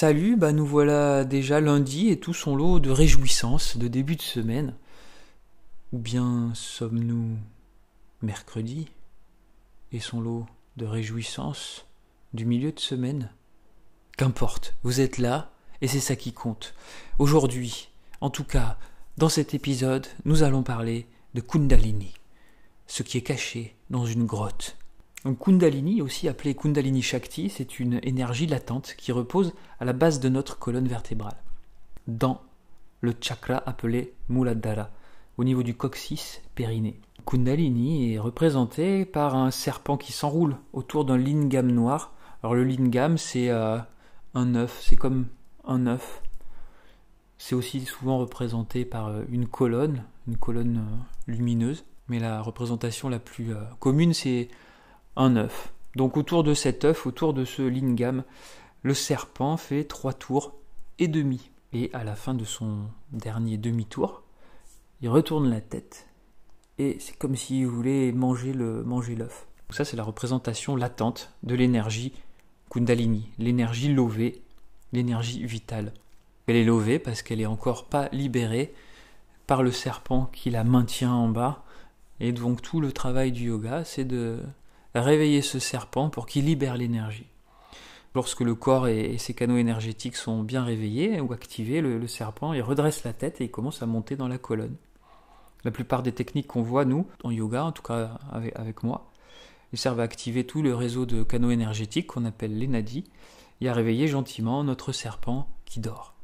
Salut, bah nous voilà déjà lundi et tout son lot de réjouissances de début de semaine. Ou bien sommes-nous mercredi et son lot de réjouissances du milieu de semaine? Qu'importe, vous êtes là et c'est ça qui compte. Aujourd'hui, en tout cas, dans cet épisode, nous allons parler de Kundalini, ce qui est caché dans une grotte Kundalini, aussi appelé Kundalini Shakti, c'est une énergie latente qui repose à la base de notre colonne vertébrale, dans le chakra appelé Muladhara, au niveau du coccyx périnée. Kundalini est représenté par un serpent qui s'enroule autour d'un lingam noir. Alors le lingam, c'est euh, un œuf, c'est comme un œuf. C'est aussi souvent représenté par euh, une colonne, une colonne euh, lumineuse. Mais la représentation la plus commune, c'est un œuf. Donc autour de cet œuf, autour de ce lingam, le serpent fait trois tours et demi. Et à la fin de son dernier demi-tour, il retourne la tête et c'est comme s'il voulait manger le manger l'œuf. Ça c'est la représentation latente de l'énergie Kundalini, l'énergie lovée, l'énergie vitale. Elle est lovée parce qu'elle est encore pas libérée par le serpent qui la maintient en bas. Et donc tout le travail du yoga, c'est de réveiller ce serpent pour qu'il libère l'énergie. Lorsque le corps et, ses canaux énergétiques sont bien réveillés ou activés, le, serpent il redresse la tête et il commence à monter dans la colonne. La plupart des techniques qu'on voit, nous, en yoga, en tout cas avec, moi, ils servent à activer tout le réseau de canaux énergétiques qu'on appelle les nadis et à réveiller gentiment notre serpent qui dort.